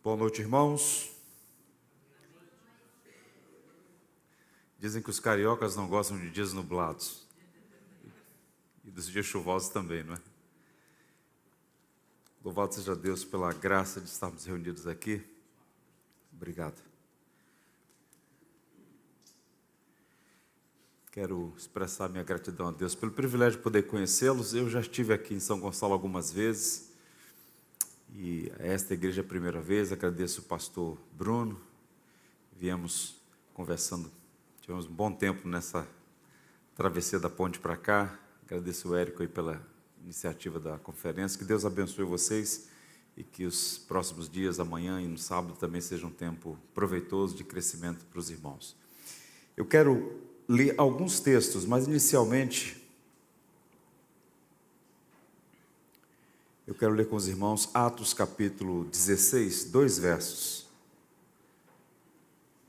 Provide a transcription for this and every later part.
Boa noite, irmãos. Dizem que os cariocas não gostam de dias nublados. E dos dias chuvosos também, não é? Louvado seja Deus pela graça de estarmos reunidos aqui. Obrigado. Quero expressar minha gratidão a Deus pelo privilégio de poder conhecê-los. Eu já estive aqui em São Gonçalo algumas vezes e esta igreja é a primeira vez. Agradeço o pastor Bruno. Viemos conversando, tivemos um bom tempo nessa travessia da ponte para cá. Agradeço o Érico aí pela iniciativa da conferência. Que Deus abençoe vocês e que os próximos dias, amanhã e no sábado, também sejam um tempo proveitoso de crescimento para os irmãos. Eu quero li alguns textos, mas inicialmente eu quero ler com os irmãos Atos capítulo 16, dois versos.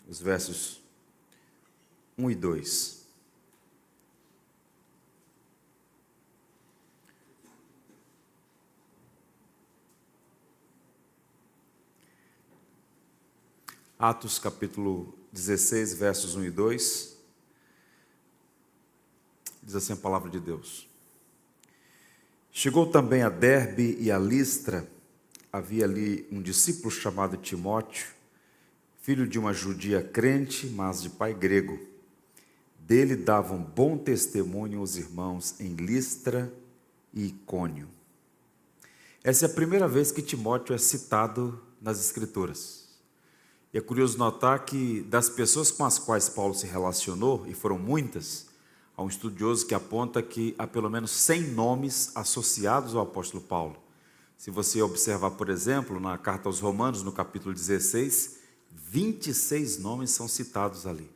Os versos 1 e 2. Atos capítulo 16, versos 1 e 2. Diz assim a palavra de Deus. Chegou também a Derbe e a Listra, havia ali um discípulo chamado Timóteo, filho de uma judia crente, mas de pai grego. Dele davam bom testemunho os irmãos em Listra e Icônio. Essa é a primeira vez que Timóteo é citado nas Escrituras. E é curioso notar que das pessoas com as quais Paulo se relacionou, e foram muitas, Há um estudioso que aponta que há pelo menos 100 nomes associados ao apóstolo Paulo. Se você observar, por exemplo, na carta aos Romanos, no capítulo 16, 26 nomes são citados ali.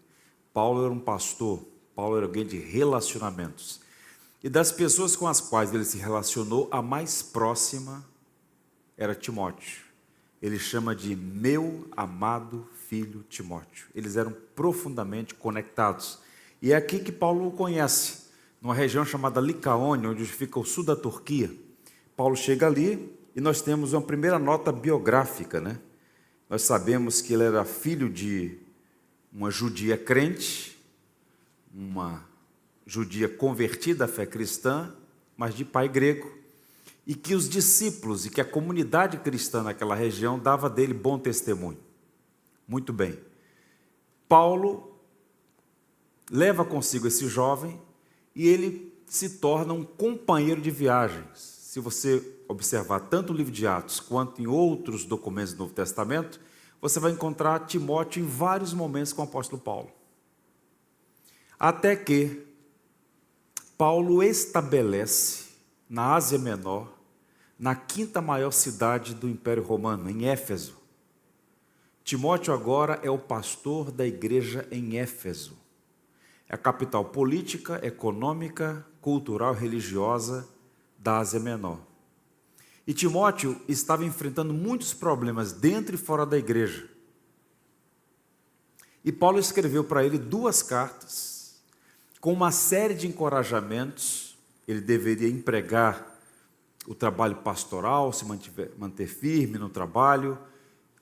Paulo era um pastor, Paulo era alguém de relacionamentos. E das pessoas com as quais ele se relacionou, a mais próxima era Timóteo. Ele chama de meu amado filho Timóteo. Eles eram profundamente conectados. E é aqui que Paulo o conhece, numa região chamada Licaônia, onde fica o sul da Turquia. Paulo chega ali e nós temos uma primeira nota biográfica, né? Nós sabemos que ele era filho de uma judia crente, uma judia convertida à fé cristã, mas de pai grego, e que os discípulos e que a comunidade cristã naquela região dava dele bom testemunho. Muito bem. Paulo leva consigo esse jovem e ele se torna um companheiro de viagens. Se você observar tanto o livro de Atos quanto em outros documentos do Novo Testamento, você vai encontrar Timóteo em vários momentos com o apóstolo Paulo. Até que Paulo estabelece na Ásia Menor, na quinta maior cidade do Império Romano, em Éfeso. Timóteo agora é o pastor da igreja em Éfeso. É a capital política, econômica, cultural religiosa da Ásia Menor. E Timóteo estava enfrentando muitos problemas dentro e fora da igreja. E Paulo escreveu para ele duas cartas, com uma série de encorajamentos. Ele deveria empregar o trabalho pastoral, se manter firme no trabalho,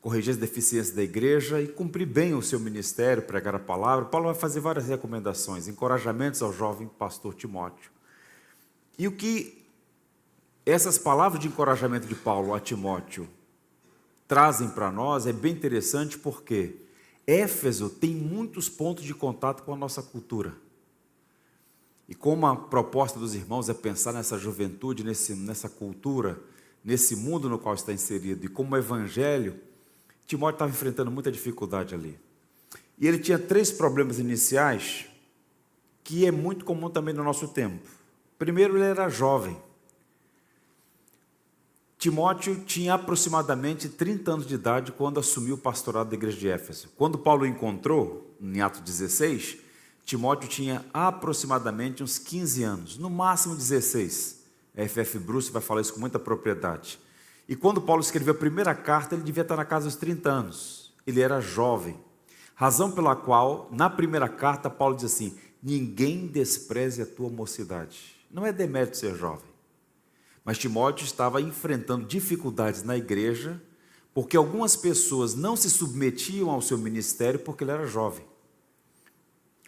corrigir as deficiências da igreja e cumprir bem o seu ministério, pregar a palavra. Paulo vai fazer várias recomendações, encorajamentos ao jovem pastor Timóteo. E o que essas palavras de encorajamento de Paulo a Timóteo trazem para nós é bem interessante porque Éfeso tem muitos pontos de contato com a nossa cultura. E como a proposta dos irmãos é pensar nessa juventude, nesse, nessa cultura, nesse mundo no qual está inserido, e como o evangelho Timóteo estava enfrentando muita dificuldade ali. E ele tinha três problemas iniciais que é muito comum também no nosso tempo. Primeiro, ele era jovem. Timóteo tinha aproximadamente 30 anos de idade quando assumiu o pastorado da igreja de Éfeso. Quando Paulo o encontrou, em Atos 16, Timóteo tinha aproximadamente uns 15 anos, no máximo 16. A F.F. Bruce vai falar isso com muita propriedade. E quando Paulo escreveu a primeira carta, ele devia estar na casa dos 30 anos. Ele era jovem. Razão pela qual, na primeira carta, Paulo diz assim: Ninguém despreze a tua mocidade. Não é demérito ser jovem. Mas Timóteo estava enfrentando dificuldades na igreja, porque algumas pessoas não se submetiam ao seu ministério porque ele era jovem.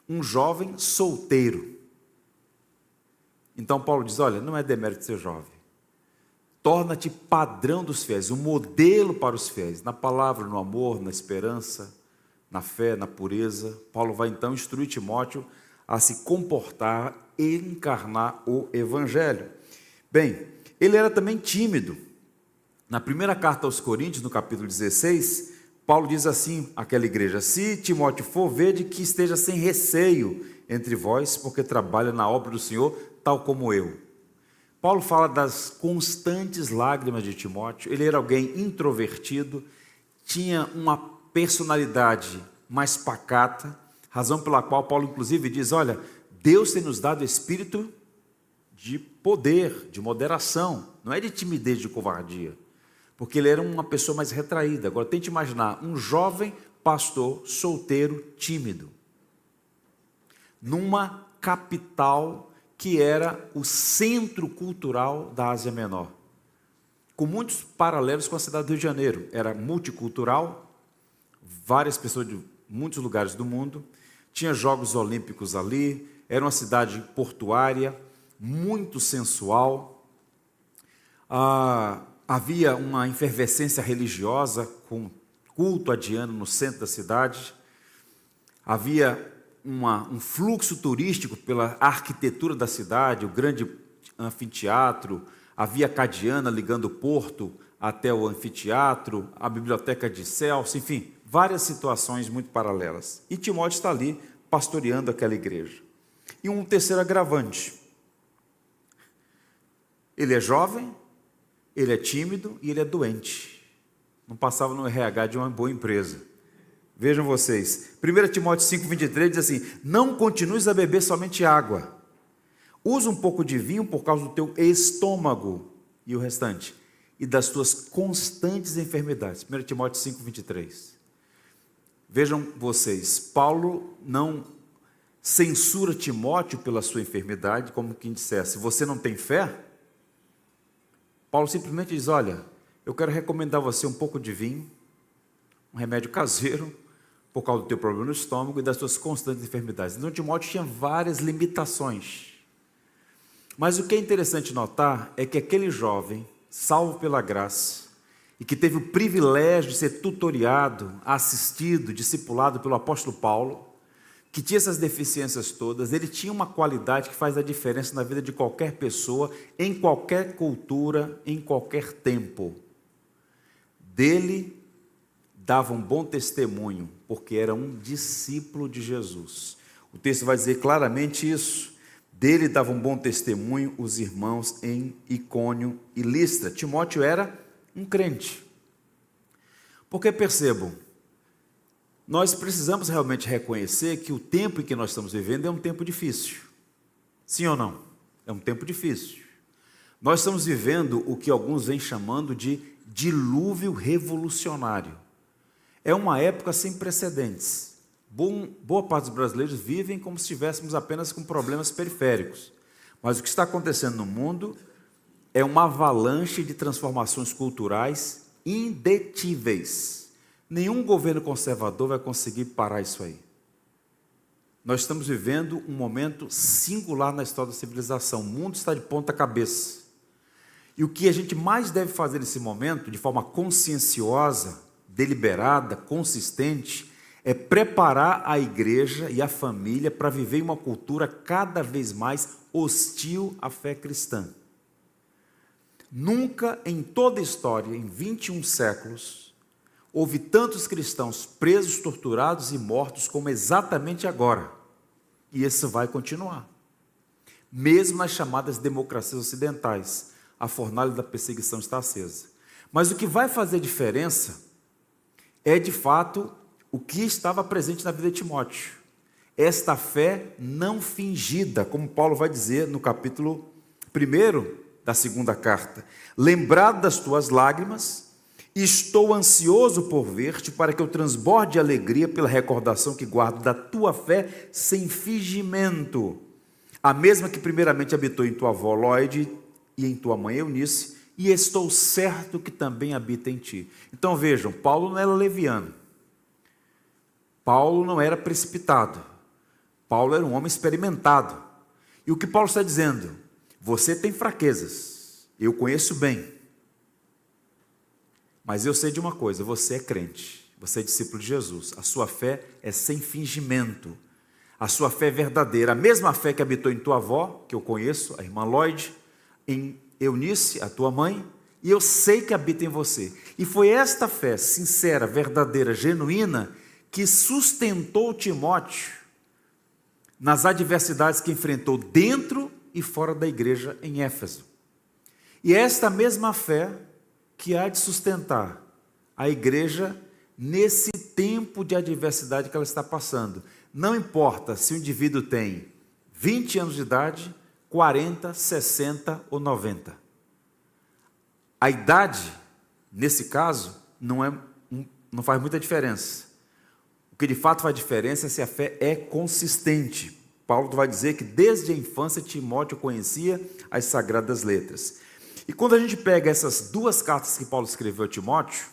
Um jovem solteiro. Então Paulo diz: olha, não é demérito ser jovem. Torna-te padrão dos fiéis, um modelo para os fiéis, na palavra, no amor, na esperança, na fé, na pureza. Paulo vai então instruir Timóteo a se comportar e encarnar o evangelho. Bem, ele era também tímido. Na primeira carta aos Coríntios, no capítulo 16, Paulo diz assim àquela igreja: Se Timóteo for, vede que esteja sem receio entre vós, porque trabalha na obra do Senhor, tal como eu. Paulo fala das constantes lágrimas de Timóteo. Ele era alguém introvertido, tinha uma personalidade mais pacata, razão pela qual Paulo, inclusive, diz: Olha, Deus tem nos dado espírito de poder, de moderação, não é de timidez, de covardia porque ele era uma pessoa mais retraída. Agora tente imaginar um jovem pastor solteiro, tímido, numa capital que era o centro cultural da Ásia Menor, com muitos paralelos com a cidade do Rio de Janeiro. Era multicultural, várias pessoas de muitos lugares do mundo, tinha Jogos Olímpicos ali, era uma cidade portuária, muito sensual. Ah, havia uma efervescência religiosa com culto a Diana no centro da cidade, havia uma, um fluxo turístico pela arquitetura da cidade, o grande anfiteatro, havia Cadiana ligando o porto até o anfiteatro, a biblioteca de Celso, enfim, várias situações muito paralelas. E Timóteo está ali pastoreando aquela igreja. E um terceiro agravante. Ele é jovem, ele é tímido e ele é doente. Não passava no RH de uma boa empresa. Vejam vocês. 1 Timóteo 5,23 diz assim: Não continues a beber somente água. Usa um pouco de vinho por causa do teu estômago e o restante, e das tuas constantes enfermidades. 1 Timóteo 5,23. Vejam vocês, Paulo não censura Timóteo pela sua enfermidade, como quem dissesse: Você não tem fé? Paulo simplesmente diz: Olha, eu quero recomendar a você um pouco de vinho, um remédio caseiro, por causa do teu problema no estômago e das suas constantes enfermidades. Então, Timóteo tinha várias limitações. Mas o que é interessante notar é que aquele jovem, salvo pela graça, e que teve o privilégio de ser tutoriado, assistido, discipulado pelo apóstolo Paulo, que tinha essas deficiências todas, ele tinha uma qualidade que faz a diferença na vida de qualquer pessoa, em qualquer cultura, em qualquer tempo. Dele dava um bom testemunho, porque era um discípulo de Jesus. O texto vai dizer claramente isso. Dele dava um bom testemunho os irmãos em Icônio e Listra. Timóteo era um crente. Porque percebam, nós precisamos realmente reconhecer que o tempo em que nós estamos vivendo é um tempo difícil. Sim ou não? É um tempo difícil. Nós estamos vivendo o que alguns vêm chamando de dilúvio revolucionário. É uma época sem precedentes. boa parte dos brasileiros vivem como se estivéssemos apenas com problemas periféricos. Mas o que está acontecendo no mundo é uma avalanche de transformações culturais indetíveis. Nenhum governo conservador vai conseguir parar isso aí. Nós estamos vivendo um momento singular na história da civilização. O mundo está de ponta cabeça. E o que a gente mais deve fazer nesse momento, de forma conscienciosa, deliberada, consistente, é preparar a igreja e a família para viver uma cultura cada vez mais hostil à fé cristã. Nunca em toda a história, em 21 séculos, houve tantos cristãos presos, torturados e mortos como exatamente agora. E isso vai continuar. Mesmo nas chamadas democracias ocidentais, a fornalha da perseguição está acesa. Mas o que vai fazer diferença é, de fato, o que estava presente na vida de Timóteo. Esta fé não fingida, como Paulo vai dizer no capítulo 1 da segunda carta. Lembrado das tuas lágrimas, Estou ansioso por ver-te, para que eu transborde de alegria pela recordação que guardo da tua fé sem fingimento. A mesma que primeiramente habitou em tua avó Lloyd e em tua mãe Eunice, e estou certo que também habita em ti. Então vejam, Paulo não era leviano. Paulo não era precipitado. Paulo era um homem experimentado. E o que Paulo está dizendo? Você tem fraquezas, eu conheço bem. Mas eu sei de uma coisa: você é crente, você é discípulo de Jesus. A sua fé é sem fingimento. A sua fé é verdadeira. A mesma fé que habitou em tua avó, que eu conheço, a irmã Lloyd, em Eunice, a tua mãe, e eu sei que habita em você. E foi esta fé sincera, verdadeira, genuína, que sustentou Timóteo nas adversidades que enfrentou dentro e fora da igreja em Éfeso. E é esta mesma fé que há de sustentar a igreja nesse tempo de adversidade que ela está passando. Não importa se o indivíduo tem 20 anos de idade, 40, 60 ou 90. A idade, nesse caso, não, é, não faz muita diferença. O que de fato faz diferença é se a fé é consistente. Paulo vai dizer que desde a infância Timóteo conhecia as sagradas letras. E quando a gente pega essas duas cartas que Paulo escreveu a Timóteo,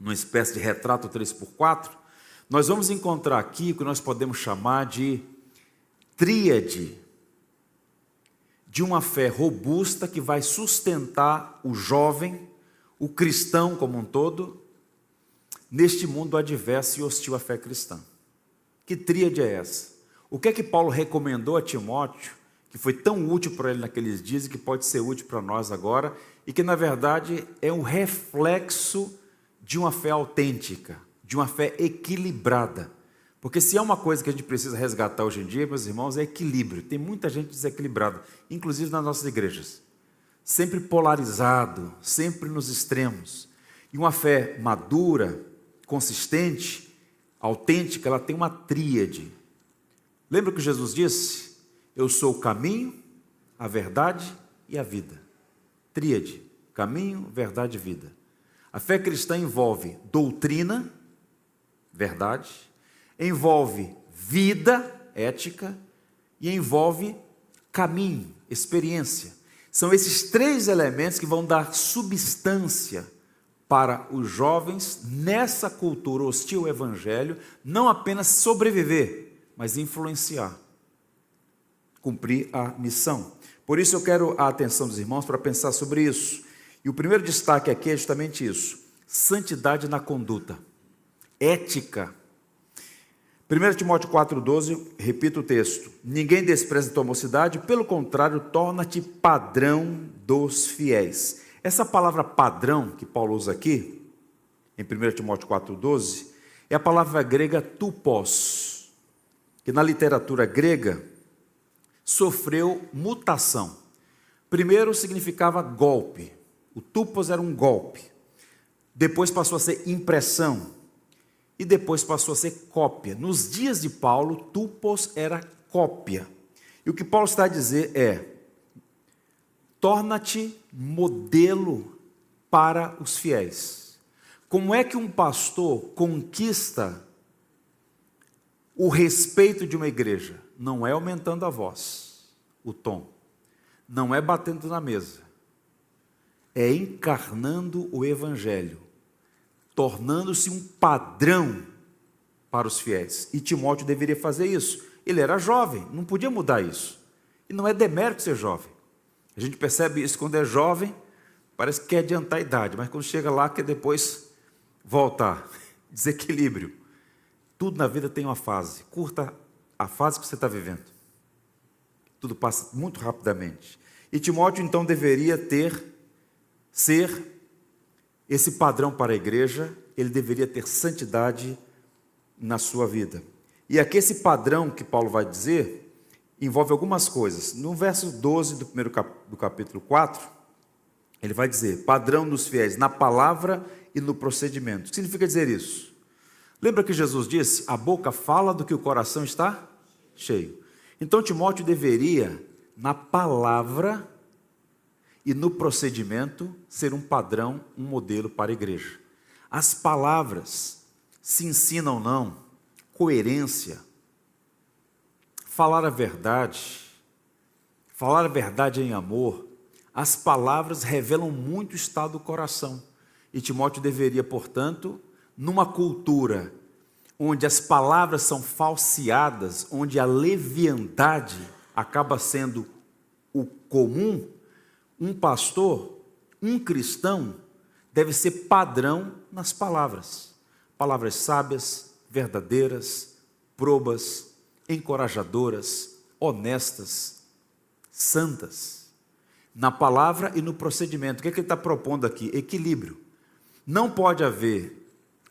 numa espécie de retrato 3x4, nós vamos encontrar aqui o que nós podemos chamar de tríade de uma fé robusta que vai sustentar o jovem, o cristão como um todo, neste mundo adverso e hostil à fé cristã. Que tríade é essa? O que é que Paulo recomendou a Timóteo, que foi tão útil para ele naqueles dias e que pode ser útil para nós agora, e que na verdade é um reflexo de uma fé autêntica, de uma fé equilibrada. Porque se há uma coisa que a gente precisa resgatar hoje em dia, meus irmãos, é equilíbrio. Tem muita gente desequilibrada, inclusive nas nossas igrejas. Sempre polarizado, sempre nos extremos. E uma fé madura, consistente, autêntica, ela tem uma tríade Lembra o que Jesus disse? Eu sou o caminho, a verdade e a vida. Tríade: caminho, verdade e vida. A fé cristã envolve doutrina, verdade, envolve vida, ética, e envolve caminho, experiência. São esses três elementos que vão dar substância para os jovens nessa cultura hostil ao evangelho, não apenas sobreviver, mas influenciar, cumprir a missão. Por isso eu quero a atenção dos irmãos para pensar sobre isso. E o primeiro destaque aqui é justamente isso: santidade na conduta, ética. 1 Timóteo 4,12, repito o texto: Ninguém despreza tua mocidade, pelo contrário, torna-te padrão dos fiéis. Essa palavra padrão que Paulo usa aqui, em 1 Timóteo 4,12, é a palavra grega tupos que na literatura grega sofreu mutação. Primeiro significava golpe, o tupos era um golpe. Depois passou a ser impressão. E depois passou a ser cópia. Nos dias de Paulo, tupos era cópia. E o que Paulo está a dizer é: torna-te modelo para os fiéis. Como é que um pastor conquista o respeito de uma igreja não é aumentando a voz, o tom, não é batendo na mesa, é encarnando o evangelho, tornando-se um padrão para os fiéis. E Timóteo deveria fazer isso. Ele era jovem, não podia mudar isso. E não é demérito ser jovem. A gente percebe isso quando é jovem, parece que quer adiantar a idade, mas quando chega lá, quer depois voltar. Desequilíbrio. Tudo na vida tem uma fase. Curta a fase que você está vivendo. Tudo passa muito rapidamente. E Timóteo então deveria ter, ser esse padrão para a igreja, ele deveria ter santidade na sua vida. E aqui esse padrão que Paulo vai dizer envolve algumas coisas. No verso 12 do primeiro cap do capítulo 4, ele vai dizer: padrão dos fiéis na palavra e no procedimento. O que significa dizer isso? Lembra que Jesus disse: a boca fala do que o coração está cheio. Então Timóteo deveria, na palavra e no procedimento, ser um padrão, um modelo para a igreja. As palavras, se ensinam ou não, coerência, falar a verdade, falar a verdade em amor, as palavras revelam muito o estado do coração. E Timóteo deveria, portanto, numa cultura onde as palavras são falseadas, onde a leviandade acaba sendo o comum, um pastor, um cristão, deve ser padrão nas palavras. Palavras sábias, verdadeiras, probas, encorajadoras, honestas, santas. Na palavra e no procedimento. O que, é que ele está propondo aqui? Equilíbrio. Não pode haver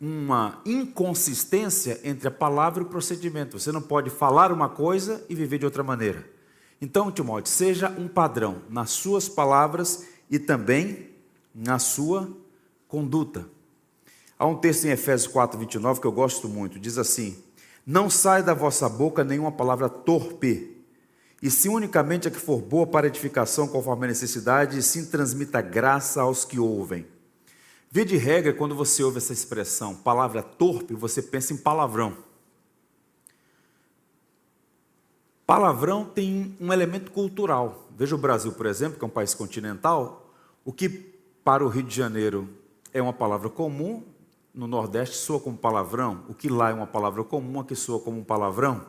uma inconsistência entre a palavra e o procedimento. Você não pode falar uma coisa e viver de outra maneira. Então, Timóteo, seja um padrão nas suas palavras e também na sua conduta. Há um texto em Efésios 4, 29 que eu gosto muito, diz assim: Não sai da vossa boca nenhuma palavra torpe, e se unicamente a que for boa para edificação conforme a necessidade, e sim transmita graça aos que ouvem. Via de regra, quando você ouve essa expressão, palavra torpe, você pensa em palavrão. Palavrão tem um elemento cultural. Veja o Brasil, por exemplo, que é um país continental, o que para o Rio de Janeiro é uma palavra comum, no Nordeste soa como palavrão, o que lá é uma palavra comum, aqui soa como um palavrão.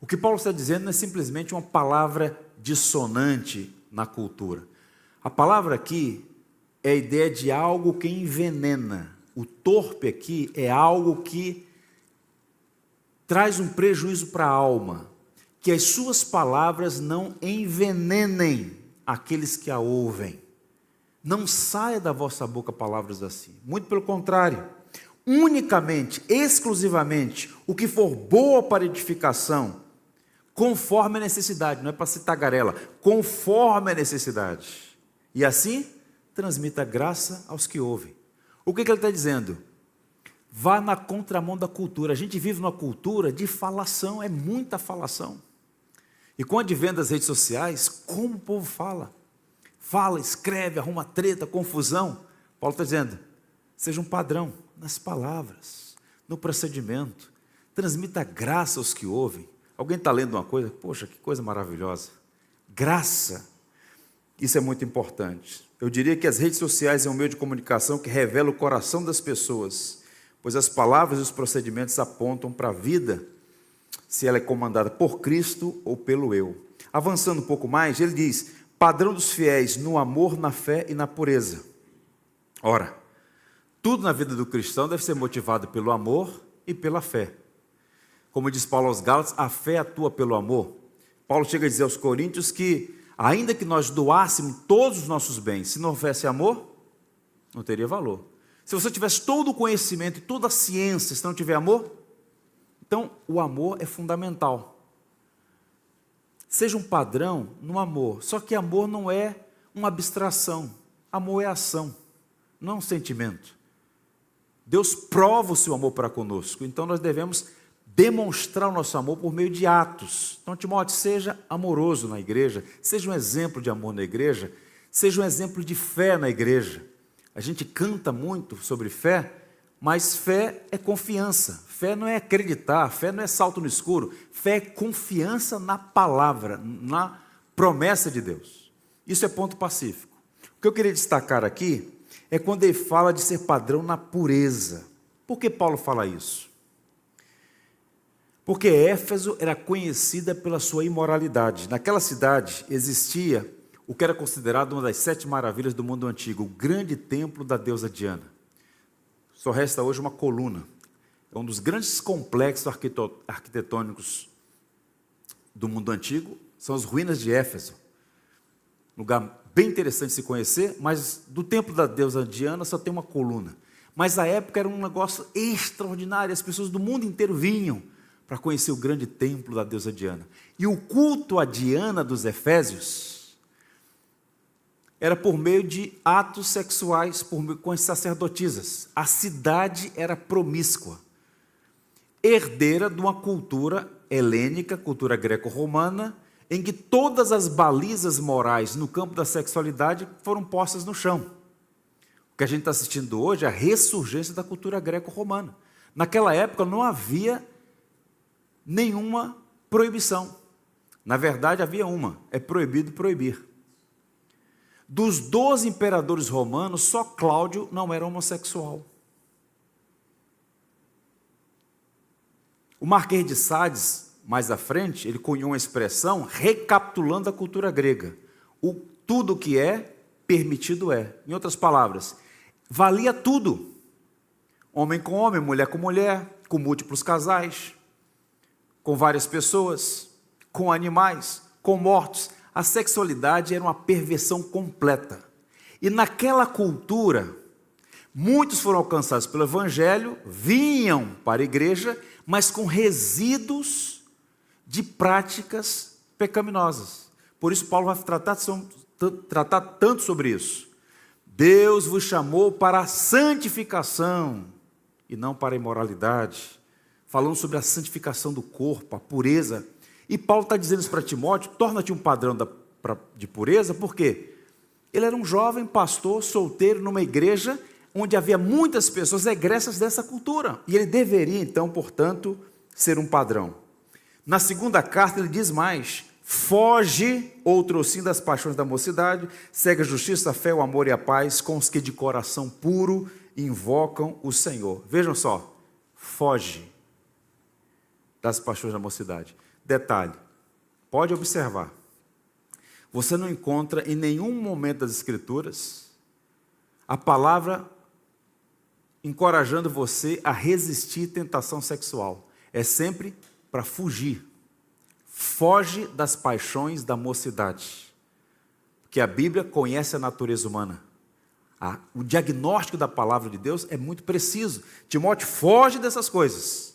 O que Paulo está dizendo é simplesmente uma palavra dissonante na cultura. A palavra aqui é a ideia de algo que envenena. O torpe aqui é algo que traz um prejuízo para a alma. Que as suas palavras não envenenem aqueles que a ouvem. Não saia da vossa boca palavras assim. Muito pelo contrário. Unicamente, exclusivamente, o que for boa para edificação, conforme a necessidade, não é para se tagarela, conforme a necessidade. E assim, transmita graça aos que ouvem. O que, que ele está dizendo? Vá na contramão da cultura. A gente vive numa cultura de falação, é muita falação. E com o advento das redes sociais, como o povo fala? Fala, escreve, arruma treta, confusão. Paulo está dizendo: seja um padrão nas palavras, no procedimento. Transmita graça aos que ouvem. Alguém está lendo uma coisa? Poxa, que coisa maravilhosa. Graça. Isso é muito importante. Eu diria que as redes sociais é um meio de comunicação que revela o coração das pessoas, pois as palavras e os procedimentos apontam para a vida, se ela é comandada por Cristo ou pelo eu. Avançando um pouco mais, ele diz: padrão dos fiéis no amor, na fé e na pureza. Ora, tudo na vida do cristão deve ser motivado pelo amor e pela fé. Como diz Paulo aos Gálatas, a fé atua pelo amor. Paulo chega a dizer aos Coríntios que ainda que nós doássemos todos os nossos bens, se não houvesse amor, não teria valor. Se você tivesse todo o conhecimento e toda a ciência, se não tiver amor, então o amor é fundamental. Seja um padrão no amor, só que amor não é uma abstração, amor é ação, não é um sentimento. Deus prova o seu amor para conosco, então nós devemos demonstrar o nosso amor por meio de atos. Então, Timóteo, seja amoroso na igreja, seja um exemplo de amor na igreja, seja um exemplo de fé na igreja. A gente canta muito sobre fé, mas fé é confiança. Fé não é acreditar, fé não é salto no escuro. Fé é confiança na palavra, na promessa de Deus. Isso é ponto pacífico. O que eu queria destacar aqui é quando ele fala de ser padrão na pureza. Por que Paulo fala isso? Porque Éfeso era conhecida pela sua imoralidade. Naquela cidade existia o que era considerado uma das sete maravilhas do mundo antigo, o grande templo da deusa Diana. Só resta hoje uma coluna. É um dos grandes complexos arquitetônicos do mundo antigo, são as ruínas de Éfeso. Lugar bem interessante de se conhecer, mas do templo da deusa Diana só tem uma coluna. Mas a época era um negócio extraordinário, as pessoas do mundo inteiro vinham para conhecer o grande templo da deusa Diana. E o culto a Diana dos Efésios era por meio de atos sexuais por com as sacerdotisas. A cidade era promíscua, herdeira de uma cultura helênica, cultura greco-romana, em que todas as balizas morais no campo da sexualidade foram postas no chão. O que a gente está assistindo hoje é a ressurgência da cultura greco-romana. Naquela época não havia nenhuma proibição. Na verdade, havia uma: é proibido proibir. Dos 12 imperadores romanos, só Cláudio não era homossexual. O Marquês de Sades, mais à frente, ele cunhou uma expressão recapitulando a cultura grega. O tudo que é, permitido é. Em outras palavras, valia tudo. Homem com homem, mulher com mulher, com múltiplos casais, com várias pessoas, com animais, com mortos. A sexualidade era uma perversão completa. E naquela cultura, muitos foram alcançados pelo Evangelho, vinham para a igreja, mas com resíduos de práticas pecaminosas. Por isso, Paulo vai tratar, tratar tanto sobre isso. Deus vos chamou para a santificação e não para a imoralidade. Falando sobre a santificação do corpo, a pureza. E Paulo está dizendo isso para Timóteo: torna-te um padrão da, pra, de pureza, por quê? Ele era um jovem pastor solteiro numa igreja onde havia muitas pessoas egressas dessa cultura. E ele deveria, então, portanto, ser um padrão. Na segunda carta, ele diz mais: foge, outro sim, das paixões da mocidade, segue a justiça, a fé, o amor e a paz com os que de coração puro invocam o Senhor. Vejam só, foge das paixões da mocidade. Detalhe, pode observar, você não encontra em nenhum momento das Escrituras a palavra encorajando você a resistir tentação sexual. É sempre para fugir. Foge das paixões da mocidade. Porque a Bíblia conhece a natureza humana. o diagnóstico da palavra de Deus é muito preciso. Timóteo foge dessas coisas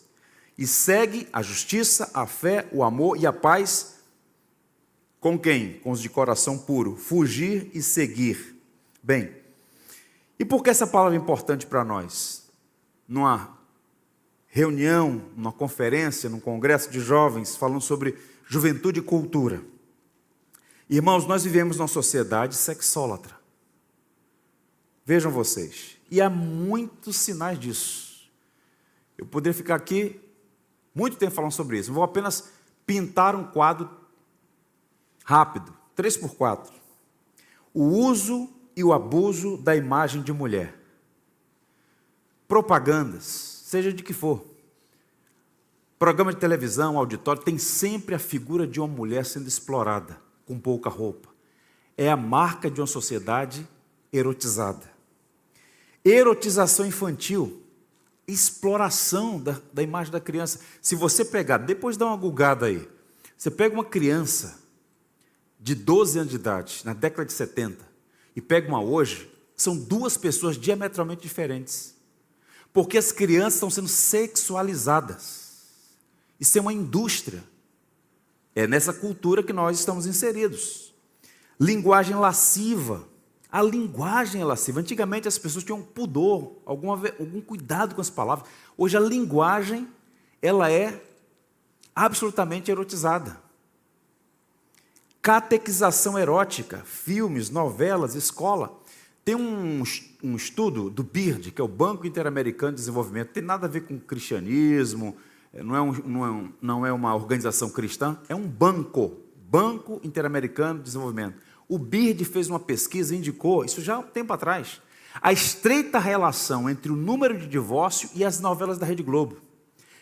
e segue a justiça, a fé, o amor e a paz. Com quem? Com os de coração puro. Fugir e seguir. Bem, e por que essa palavra é importante para nós? Numa reunião, numa conferência, num congresso de jovens, falando sobre juventude e cultura. Irmãos, nós vivemos numa sociedade sexólatra. Vejam vocês. E há muitos sinais disso. Eu poderia ficar aqui muito tempo falando sobre isso. Vou apenas pintar um quadro rápido, 3 por 4. O uso e o abuso da imagem de mulher. Propagandas, seja de que for. Programa de televisão, auditório, tem sempre a figura de uma mulher sendo explorada, com pouca roupa. É a marca de uma sociedade erotizada. Erotização infantil, exploração da, da imagem da criança. Se você pegar, depois dá uma gulgada aí, você pega uma criança de 12 anos de idade, na década de 70, e pega uma hoje, são duas pessoas diametralmente diferentes. Porque as crianças estão sendo sexualizadas. Isso é uma indústria. É nessa cultura que nós estamos inseridos. Linguagem lasciva. A linguagem é lasciva. Antigamente as pessoas tinham pudor, alguma, algum cuidado com as palavras. Hoje a linguagem, ela é absolutamente erotizada catequização erótica, filmes, novelas, escola. Tem um, um estudo do BIRD, que é o Banco Interamericano de Desenvolvimento, tem nada a ver com cristianismo, eh, não é, um, não, é um, não é uma organização cristã, é um banco, Banco Interamericano de Desenvolvimento. O BIRD fez uma pesquisa e indicou, isso já há um tempo atrás, a estreita relação entre o número de divórcio e as novelas da Rede Globo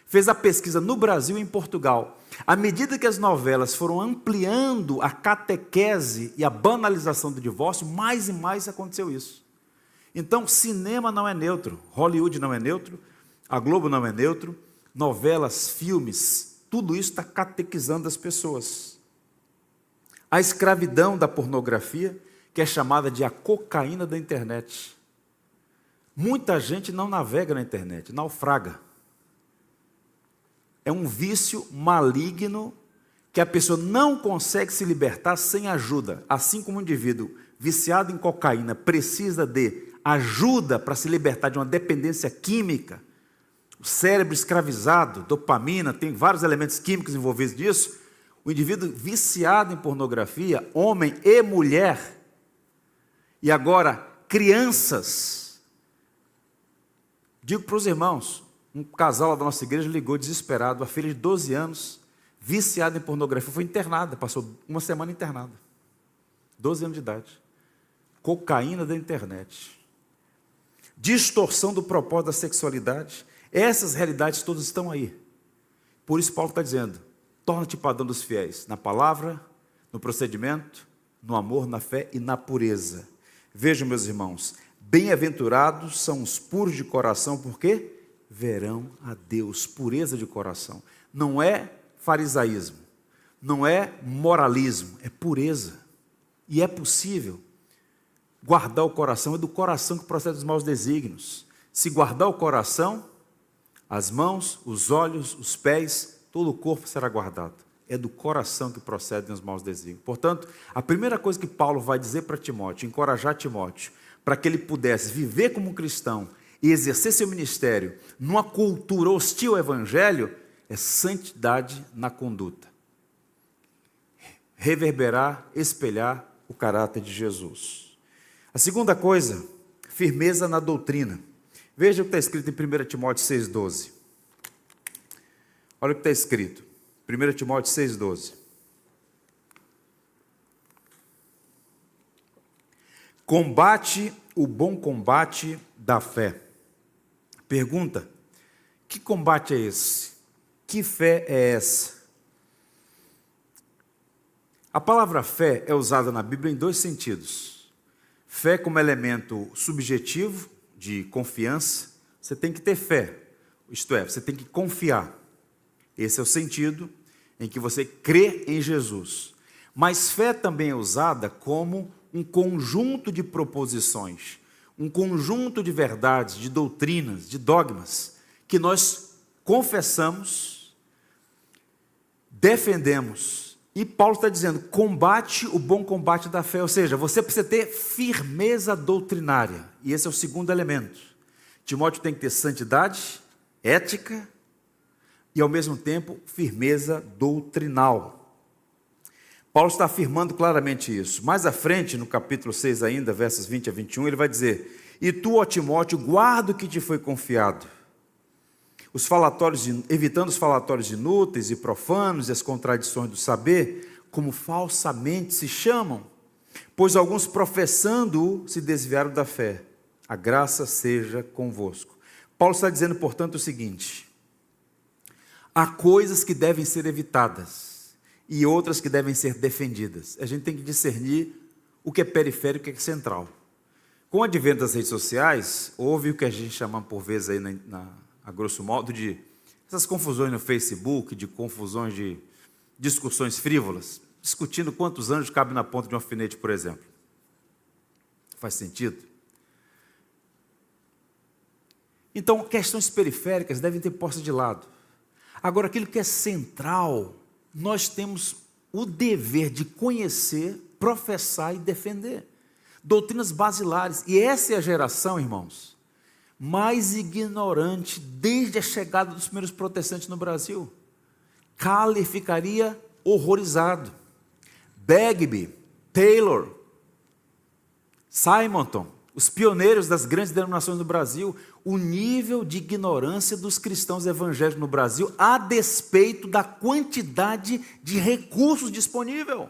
fez a pesquisa no Brasil e em Portugal. À medida que as novelas foram ampliando a catequese e a banalização do divórcio, mais e mais aconteceu isso. Então, cinema não é neutro, Hollywood não é neutro, a Globo não é neutro, novelas, filmes, tudo isso está catequizando as pessoas. A escravidão da pornografia, que é chamada de a cocaína da internet. Muita gente não navega na internet, naufraga é um vício maligno que a pessoa não consegue se libertar sem ajuda. Assim como um indivíduo viciado em cocaína precisa de ajuda para se libertar de uma dependência química, o cérebro escravizado, dopamina, tem vários elementos químicos envolvidos nisso. O indivíduo viciado em pornografia, homem e mulher, e agora crianças. Digo para os irmãos, um casal da nossa igreja ligou desesperado, a filha de 12 anos, viciada em pornografia, foi internada, passou uma semana internada. 12 anos de idade. cocaína da internet, distorção do propósito da sexualidade. Essas realidades todas estão aí. Por isso, Paulo está dizendo: torna-te padrão dos fiéis, na palavra, no procedimento, no amor, na fé e na pureza. Vejam, meus irmãos, bem-aventurados são os puros de coração, porque verão a Deus. Pureza de coração. Não é farisaísmo, não é moralismo, é pureza. E é possível guardar o coração, é do coração que procede os maus desígnios. Se guardar o coração, as mãos, os olhos, os pés, todo o corpo será guardado. É do coração que procedem os maus desígnios. Portanto, a primeira coisa que Paulo vai dizer para Timóteo, encorajar Timóteo, para que ele pudesse viver como cristão e exercer seu ministério numa cultura hostil ao evangelho, é santidade na conduta. Reverberar, espelhar o caráter de Jesus. A segunda coisa, firmeza na doutrina. Veja o que está escrito em 1 Timóteo 6,12. Olha o que está escrito. 1 Timóteo 6,12. Combate o bom combate da fé. Pergunta: que combate é esse? Que fé é essa? A palavra fé é usada na Bíblia em dois sentidos. Fé como elemento subjetivo, de confiança, você tem que ter fé, isto é, você tem que confiar. Esse é o sentido em que você crê em Jesus. Mas fé também é usada como um conjunto de proposições, um conjunto de verdades, de doutrinas, de dogmas, que nós confessamos, defendemos. E Paulo está dizendo: combate o bom combate da fé, ou seja, você precisa ter firmeza doutrinária, e esse é o segundo elemento. Timóteo tem que ter santidade, ética e, ao mesmo tempo, firmeza doutrinal. Paulo está afirmando claramente isso. Mais à frente, no capítulo 6 ainda, versos 20 a 21, ele vai dizer: E tu, ó Timóteo, guarda o que te foi confiado. Os falatórios, evitando os falatórios inúteis e profanos e as contradições do saber, como falsamente se chamam, pois alguns professando se desviaram da fé. A graça seja convosco. Paulo está dizendo, portanto, o seguinte: há coisas que devem ser evitadas e outras que devem ser defendidas. A gente tem que discernir o que é periférico e o que é central. Com o advento das redes sociais, houve o que a gente chama por vezes aí, na, na, a grosso modo, de essas confusões no Facebook, de confusões de discussões frívolas, discutindo quantos anjos cabem na ponta de um alfinete, por exemplo. Faz sentido? Então, questões periféricas devem ter posto de lado. Agora, aquilo que é central, nós temos o dever de conhecer, professar e defender. Doutrinas basilares. E essa é a geração, irmãos, mais ignorante desde a chegada dos primeiros protestantes no Brasil. Calle ficaria horrorizado. Bagby, Taylor, Simonton, os pioneiros das grandes denominações do Brasil, o nível de ignorância dos cristãos evangélicos no Brasil, a despeito da quantidade de recursos disponível.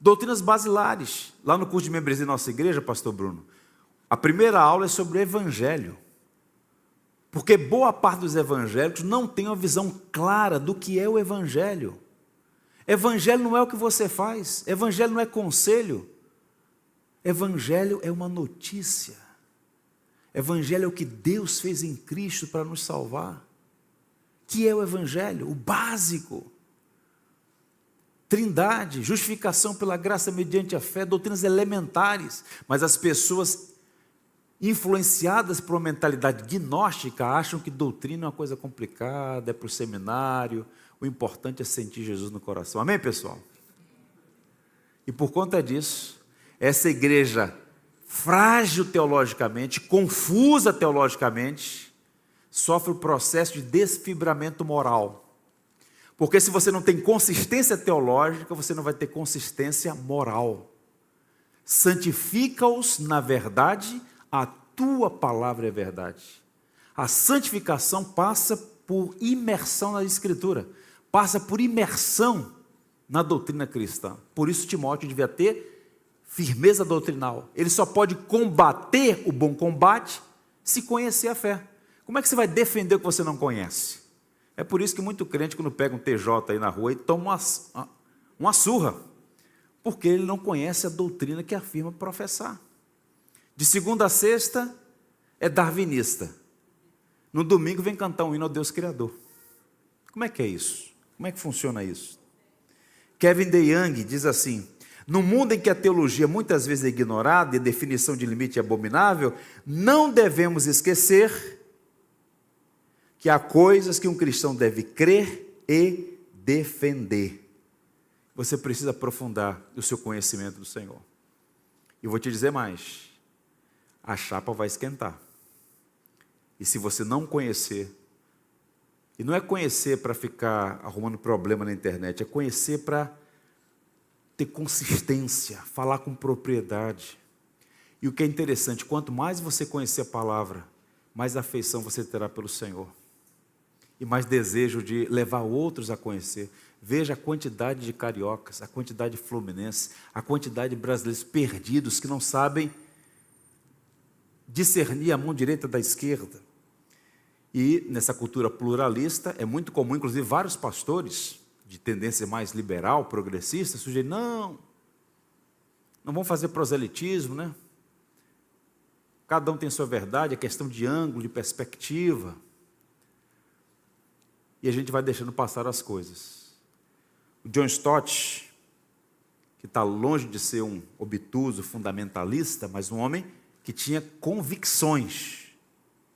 Doutrinas basilares. Lá no curso de membresia da nossa igreja, pastor Bruno, a primeira aula é sobre o evangelho. Porque boa parte dos evangélicos não tem uma visão clara do que é o evangelho. Evangelho não é o que você faz, evangelho não é conselho, Evangelho é uma notícia. Evangelho é o que Deus fez em Cristo para nos salvar. Que é o Evangelho, o básico. Trindade, justificação pela graça mediante a fé, doutrinas elementares, mas as pessoas influenciadas por uma mentalidade gnóstica acham que doutrina é uma coisa complicada, é para o seminário, o importante é sentir Jesus no coração. Amém, pessoal? E por conta disso, essa igreja frágil teologicamente, confusa teologicamente, sofre o processo de desfibramento moral. Porque se você não tem consistência teológica, você não vai ter consistência moral. Santifica-os na verdade, a tua palavra é verdade. A santificação passa por imersão na Escritura, passa por imersão na doutrina cristã. Por isso, Timóteo devia ter firmeza doutrinal. Ele só pode combater o bom combate se conhecer a fé. Como é que você vai defender o que você não conhece? É por isso que muito crente, quando pega um TJ aí na rua, e toma uma, uma surra, porque ele não conhece a doutrina que afirma professar. De segunda a sexta é darwinista. No domingo vem cantar um hino ao Deus Criador. Como é que é isso? Como é que funciona isso? Kevin DeYoung diz assim: no mundo em que a teologia muitas vezes é ignorada e a definição de limite é abominável, não devemos esquecer que há coisas que um cristão deve crer e defender. Você precisa aprofundar o seu conhecimento do Senhor. E vou te dizer mais: a chapa vai esquentar. E se você não conhecer, e não é conhecer para ficar arrumando problema na internet, é conhecer para ter consistência, falar com propriedade. E o que é interessante, quanto mais você conhecer a palavra, mais afeição você terá pelo Senhor. E mais desejo de levar outros a conhecer. Veja a quantidade de cariocas, a quantidade de fluminenses, a quantidade de brasileiros perdidos que não sabem discernir a mão direita da esquerda. E nessa cultura pluralista, é muito comum, inclusive, vários pastores de tendência mais liberal, progressista, sujeito, não, não vamos fazer proselitismo, né? Cada um tem sua verdade, é questão de ângulo, de perspectiva. E a gente vai deixando passar as coisas. O John Stott, que está longe de ser um obtuso fundamentalista, mas um homem que tinha convicções.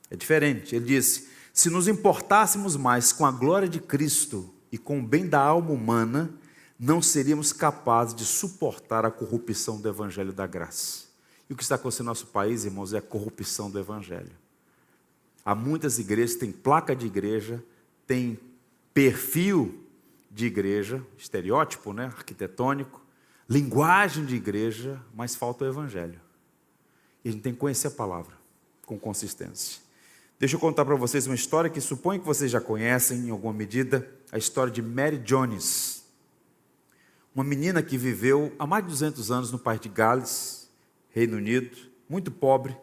É diferente. Ele disse: se nos importássemos mais com a glória de Cristo e com o bem da alma humana, não seríamos capazes de suportar a corrupção do Evangelho da graça. E o que está acontecendo no nosso país, irmãos, é a corrupção do Evangelho. Há muitas igrejas, tem placa de igreja, tem perfil de igreja, estereótipo, né, arquitetônico, linguagem de igreja, mas falta o Evangelho. E a gente tem que conhecer a palavra com consistência. Deixa eu contar para vocês uma história que suponho que vocês já conhecem em alguma medida, a história de Mary Jones. Uma menina que viveu há mais de 200 anos no país de Gales, Reino Unido, muito pobre.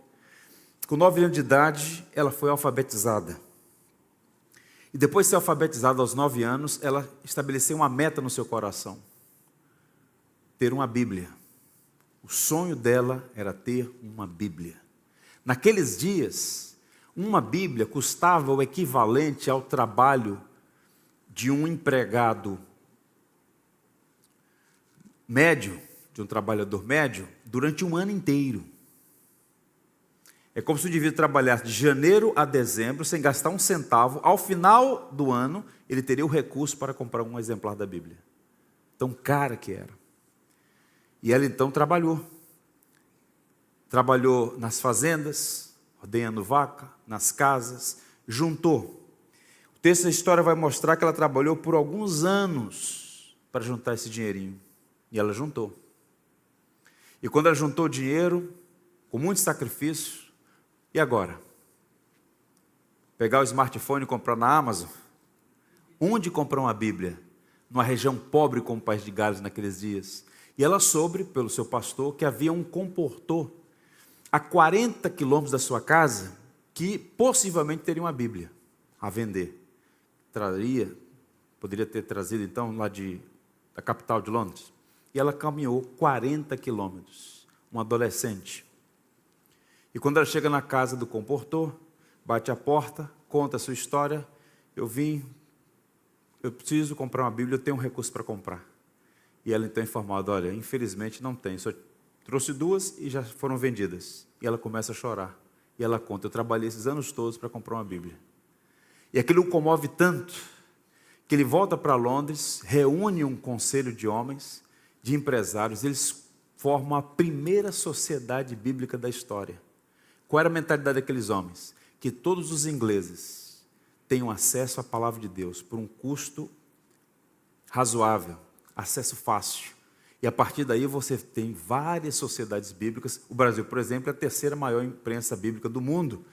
Com nove anos de idade, ela foi alfabetizada. E depois de ser alfabetizada aos nove anos, ela estabeleceu uma meta no seu coração: ter uma Bíblia. O sonho dela era ter uma Bíblia. Naqueles dias, uma Bíblia custava o equivalente ao trabalho de um empregado médio, de um trabalhador médio, durante um ano inteiro. É como se o indivíduo trabalhasse de janeiro a dezembro sem gastar um centavo. Ao final do ano, ele teria o recurso para comprar um exemplar da Bíblia. Tão cara que era. E ela então trabalhou. Trabalhou nas fazendas, ordenhando vaca, nas casas, juntou. O texto da história vai mostrar que ela trabalhou por alguns anos para juntar esse dinheirinho. E ela juntou. E quando ela juntou o dinheiro, com muito sacrifício, e agora? Pegar o smartphone e comprar na Amazon? Onde comprar uma Bíblia? Numa região pobre como o País de Gales naqueles dias. E ela soube, pelo seu pastor, que havia um comportor a 40 quilômetros da sua casa que possivelmente teria uma Bíblia a vender. Traria, poderia ter trazido então lá de, da capital de Londres. E ela caminhou 40 quilômetros, uma adolescente. E quando ela chega na casa do comportor, bate a porta, conta a sua história. Eu vim, eu preciso comprar uma Bíblia, eu tenho um recurso para comprar. E ela então é informada: olha, infelizmente não tem, só Trouxe duas e já foram vendidas. E ela começa a chorar. E ela conta: Eu trabalhei esses anos todos para comprar uma Bíblia. E aquilo o comove tanto que ele volta para Londres, reúne um conselho de homens, de empresários, eles formam a primeira sociedade bíblica da história. Qual era a mentalidade daqueles homens? Que todos os ingleses tenham acesso à palavra de Deus por um custo razoável, acesso fácil. E a partir daí você tem várias sociedades bíblicas. O Brasil, por exemplo, é a terceira maior imprensa bíblica do mundo.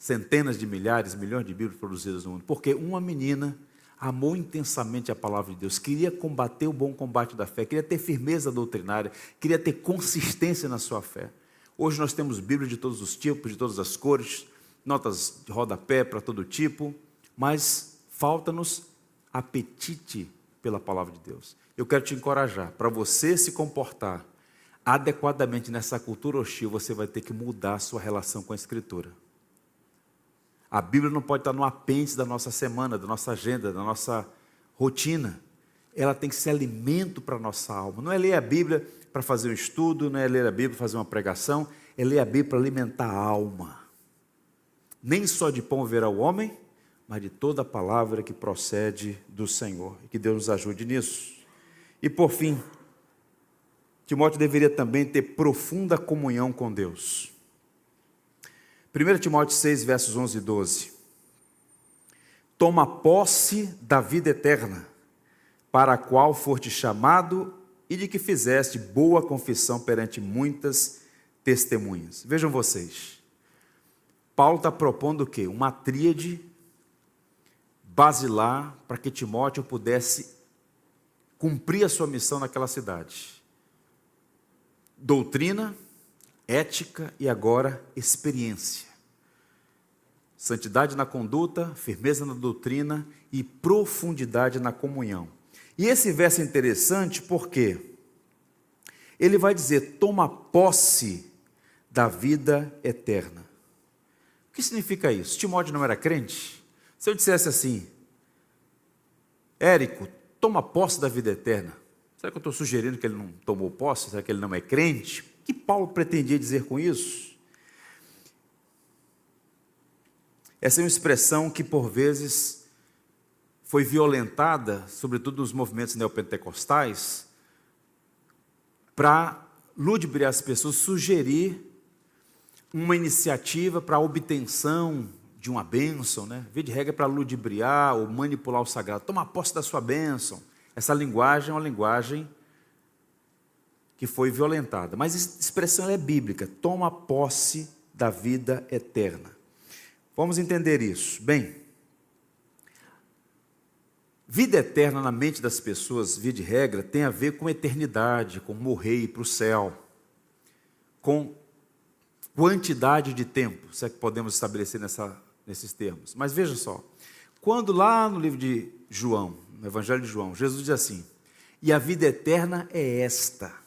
Centenas de milhares, milhões de Bíblias produzidas no mundo. Porque uma menina amou intensamente a palavra de Deus, queria combater o bom combate da fé, queria ter firmeza doutrinária, queria ter consistência na sua fé. Hoje nós temos Bíblia de todos os tipos, de todas as cores, notas de rodapé para todo tipo, mas falta-nos apetite pela palavra de Deus. Eu quero te encorajar, para você se comportar adequadamente nessa cultura hostil, você vai ter que mudar a sua relação com a Escritura. A Bíblia não pode estar no apêndice da nossa semana, da nossa agenda, da nossa rotina. Ela tem que ser alimento para a nossa alma. Não é ler a Bíblia para fazer um estudo, não é ler a Bíblia para fazer uma pregação, é ler a Bíblia para alimentar a alma. Nem só de pão verá o homem, mas de toda a palavra que procede do Senhor. Que Deus nos ajude nisso. E por fim, Timóteo deveria também ter profunda comunhão com Deus. 1 Timóteo 6, versos 11 e 12. Toma posse da vida eterna, para a qual foste chamado e de que fizeste boa confissão perante muitas testemunhas. Vejam vocês, Paulo está propondo o quê? Uma tríade basilar para que Timóteo pudesse cumprir a sua missão naquela cidade. Doutrina, ética e agora experiência. Santidade na conduta, firmeza na doutrina e profundidade na comunhão. E esse verso é interessante porque ele vai dizer: toma posse da vida eterna. O que significa isso? Timóteo não era crente? Se eu dissesse assim, Érico, toma posse da vida eterna, será que eu estou sugerindo que ele não tomou posse? Será que ele não é crente? O que Paulo pretendia dizer com isso? Essa é uma expressão que, por vezes, foi violentada, sobretudo nos movimentos neopentecostais, para ludibriar as pessoas, sugerir uma iniciativa para a obtenção de uma bênção, né? Via de regra para ludibriar ou manipular o sagrado. Toma posse da sua bênção. Essa linguagem é uma linguagem que foi violentada. Mas a expressão é bíblica. Toma posse da vida eterna. Vamos entender isso. Bem, vida eterna na mente das pessoas, via de regra, tem a ver com eternidade, com morrer e ir para o céu, com quantidade de tempo, se é que podemos estabelecer nessa, nesses termos. Mas veja só, quando lá no livro de João, no Evangelho de João, Jesus diz assim: E a vida eterna é esta,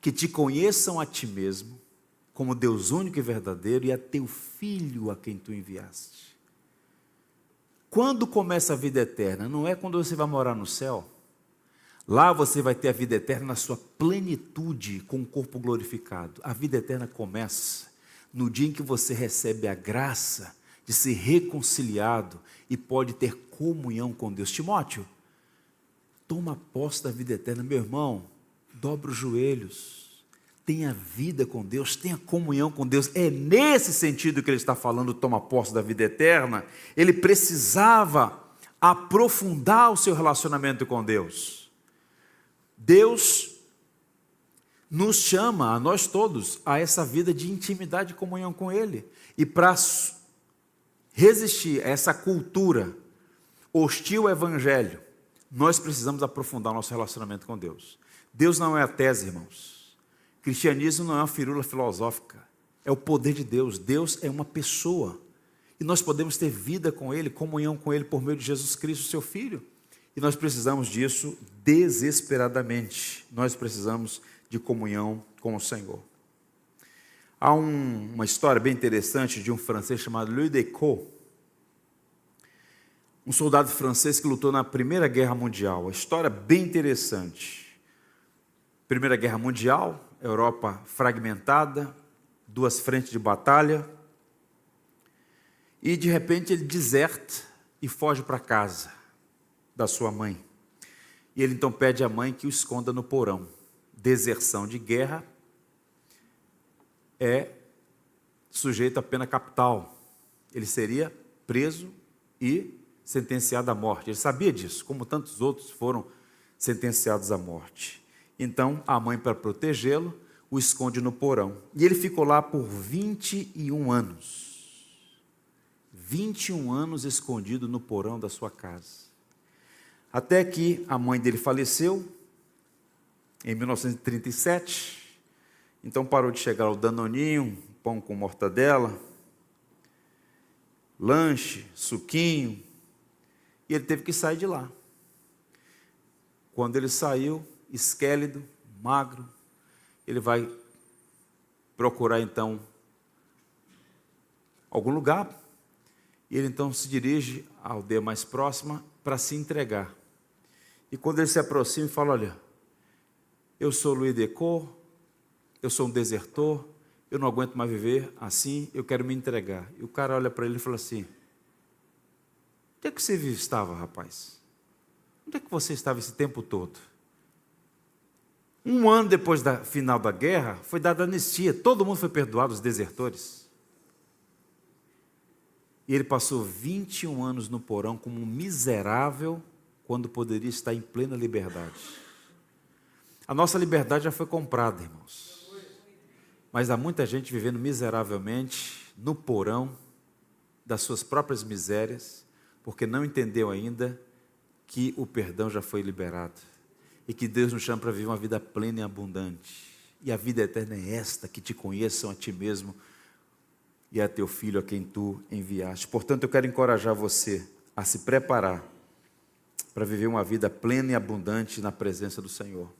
que te conheçam a ti mesmo, como Deus único e verdadeiro, e a teu Filho a quem tu enviaste. Quando começa a vida eterna? Não é quando você vai morar no céu. Lá você vai ter a vida eterna na sua plenitude, com o corpo glorificado. A vida eterna começa no dia em que você recebe a graça de ser reconciliado e pode ter comunhão com Deus. Timóteo, toma posse da vida eterna, meu irmão, dobra os joelhos, tenha vida com Deus, tenha comunhão com Deus. É nesse sentido que ele está falando, toma posse da vida eterna. Ele precisava aprofundar o seu relacionamento com Deus. Deus nos chama, a nós todos, a essa vida de intimidade e comunhão com Ele. E para resistir a essa cultura hostil ao Evangelho, nós precisamos aprofundar nosso relacionamento com Deus. Deus não é a tese, irmãos. Cristianismo não é uma firula filosófica. É o poder de Deus. Deus é uma pessoa. E nós podemos ter vida com Ele, comunhão com Ele por meio de Jesus Cristo, seu Filho. E nós precisamos disso desesperadamente. Nós precisamos de comunhão com o Senhor. Há um, uma história bem interessante de um francês chamado Louis Decaux, um soldado francês que lutou na Primeira Guerra Mundial. A história bem interessante. Primeira Guerra Mundial, Europa fragmentada, duas frentes de batalha, e de repente ele deserta e foge para casa da sua mãe. E ele então pede à mãe que o esconda no porão deserção de guerra é sujeito à pena capital. Ele seria preso e sentenciado à morte. Ele sabia disso, como tantos outros foram sentenciados à morte. Então, a mãe, para protegê-lo, o esconde no porão. E ele ficou lá por 21 anos. 21 anos escondido no porão da sua casa. Até que a mãe dele faleceu em 1937. Então parou de chegar o danoninho, pão com mortadela, lanche, suquinho, e ele teve que sair de lá. Quando ele saiu, esquélido, magro, ele vai procurar então algum lugar. E ele então se dirige à aldeia mais próxima para se entregar. E quando ele se aproxima e fala: Olha, eu sou Luiz Decor, eu sou um desertor, eu não aguento mais viver assim, eu quero me entregar. E o cara olha para ele e fala assim: Onde é que você estava, rapaz? Onde é que você estava esse tempo todo? Um ano depois da final da guerra, foi dada anistia, todo mundo foi perdoado, os desertores. E ele passou 21 anos no porão como um miserável, quando poderia estar em plena liberdade. A nossa liberdade já foi comprada, irmãos. Mas há muita gente vivendo miseravelmente no porão das suas próprias misérias, porque não entendeu ainda que o perdão já foi liberado e que Deus nos chama para viver uma vida plena e abundante. E a vida eterna é esta: que te conheçam a ti mesmo e a teu filho a quem tu enviaste. Portanto, eu quero encorajar você a se preparar para viver uma vida plena e abundante na presença do Senhor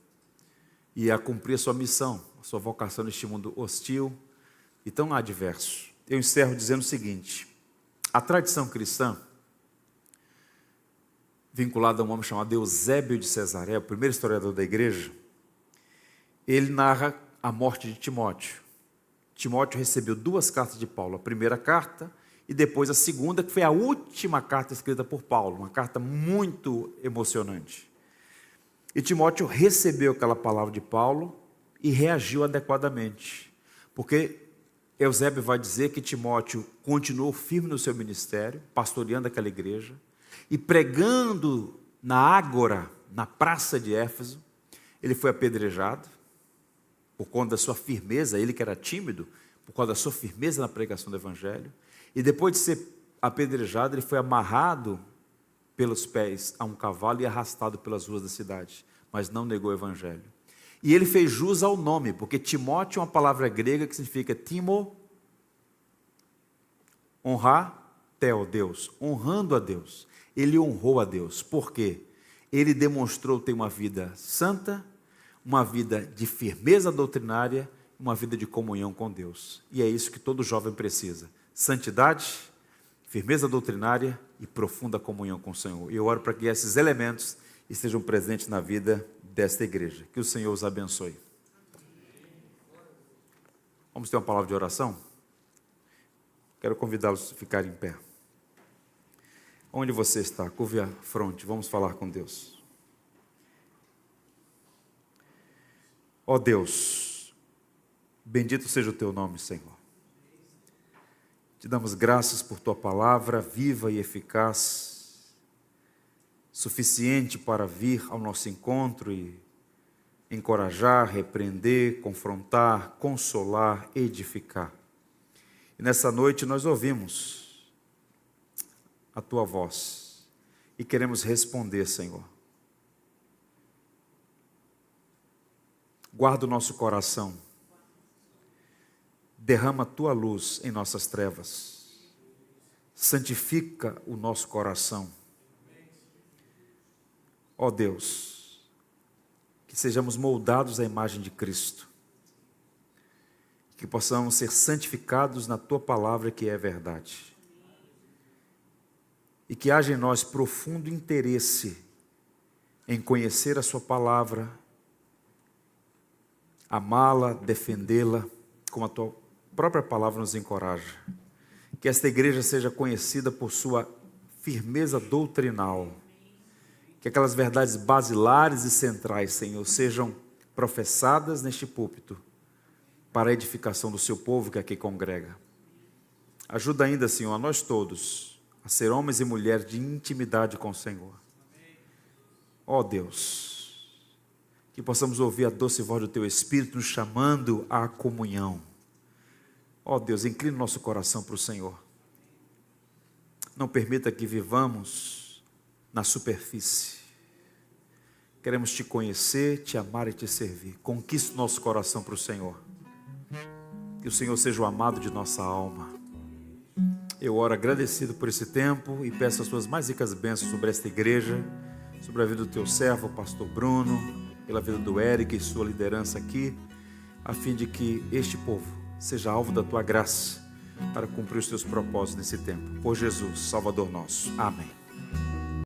e a cumprir a sua missão, a sua vocação neste mundo hostil e tão adverso. Eu encerro dizendo o seguinte: a tradição cristã vinculado a um homem chamado Eusébio de Cesareia, o primeiro historiador da igreja, ele narra a morte de Timóteo. Timóteo recebeu duas cartas de Paulo, a primeira carta e depois a segunda, que foi a última carta escrita por Paulo, uma carta muito emocionante. E Timóteo recebeu aquela palavra de Paulo e reagiu adequadamente, porque Eusébio vai dizer que Timóteo continuou firme no seu ministério, pastoreando aquela igreja, e pregando na Ágora, na praça de Éfeso, ele foi apedrejado por conta da sua firmeza, ele que era tímido, por causa da sua firmeza na pregação do Evangelho. E depois de ser apedrejado, ele foi amarrado pelos pés a um cavalo e arrastado pelas ruas da cidade, mas não negou o Evangelho. E ele fez jus ao nome, porque Timóteo é uma palavra grega que significa timo, honrar, tel, Deus, honrando a Deus ele honrou a Deus. Por quê? Ele demonstrou ter uma vida santa, uma vida de firmeza doutrinária, uma vida de comunhão com Deus. E é isso que todo jovem precisa: santidade, firmeza doutrinária e profunda comunhão com o Senhor. E eu oro para que esses elementos estejam presentes na vida desta igreja. Que o Senhor os abençoe. Vamos ter uma palavra de oração? Quero convidá-los a ficarem em pé. Onde você está? Curve a fronte, vamos falar com Deus. Ó oh Deus, bendito seja o teu nome, Senhor. Te damos graças por tua palavra viva e eficaz, suficiente para vir ao nosso encontro e encorajar, repreender, confrontar, consolar, edificar. E nessa noite nós ouvimos a tua voz. E queremos responder, Senhor. Guarda o nosso coração, derrama a tua luz em nossas trevas, santifica o nosso coração. Ó oh Deus, que sejamos moldados à imagem de Cristo, que possamos ser santificados na tua palavra que é verdade e que haja em nós profundo interesse em conhecer a Sua palavra, amá-la, defendê-la, como a Tua própria palavra nos encoraja. Que esta igreja seja conhecida por sua firmeza doutrinal, que aquelas verdades basilares e centrais, Senhor, sejam professadas neste púlpito para a edificação do seu povo que aqui congrega. Ajuda ainda, Senhor, a nós todos a ser homens e mulheres de intimidade com o Senhor. Ó oh Deus, que possamos ouvir a doce voz do Teu Espírito nos chamando à comunhão. Ó oh Deus, inclina nosso coração para o Senhor. Não permita que vivamos na superfície. Queremos te conhecer, te amar e te servir. Conquiste nosso coração para o Senhor. Que o Senhor seja o amado de nossa alma. Eu oro agradecido por esse tempo e peço as suas mais ricas bênçãos sobre esta igreja, sobre a vida do teu servo, pastor Bruno, pela vida do Eric e sua liderança aqui, a fim de que este povo seja alvo da tua graça para cumprir os teus propósitos nesse tempo. Por Jesus, Salvador nosso. Amém.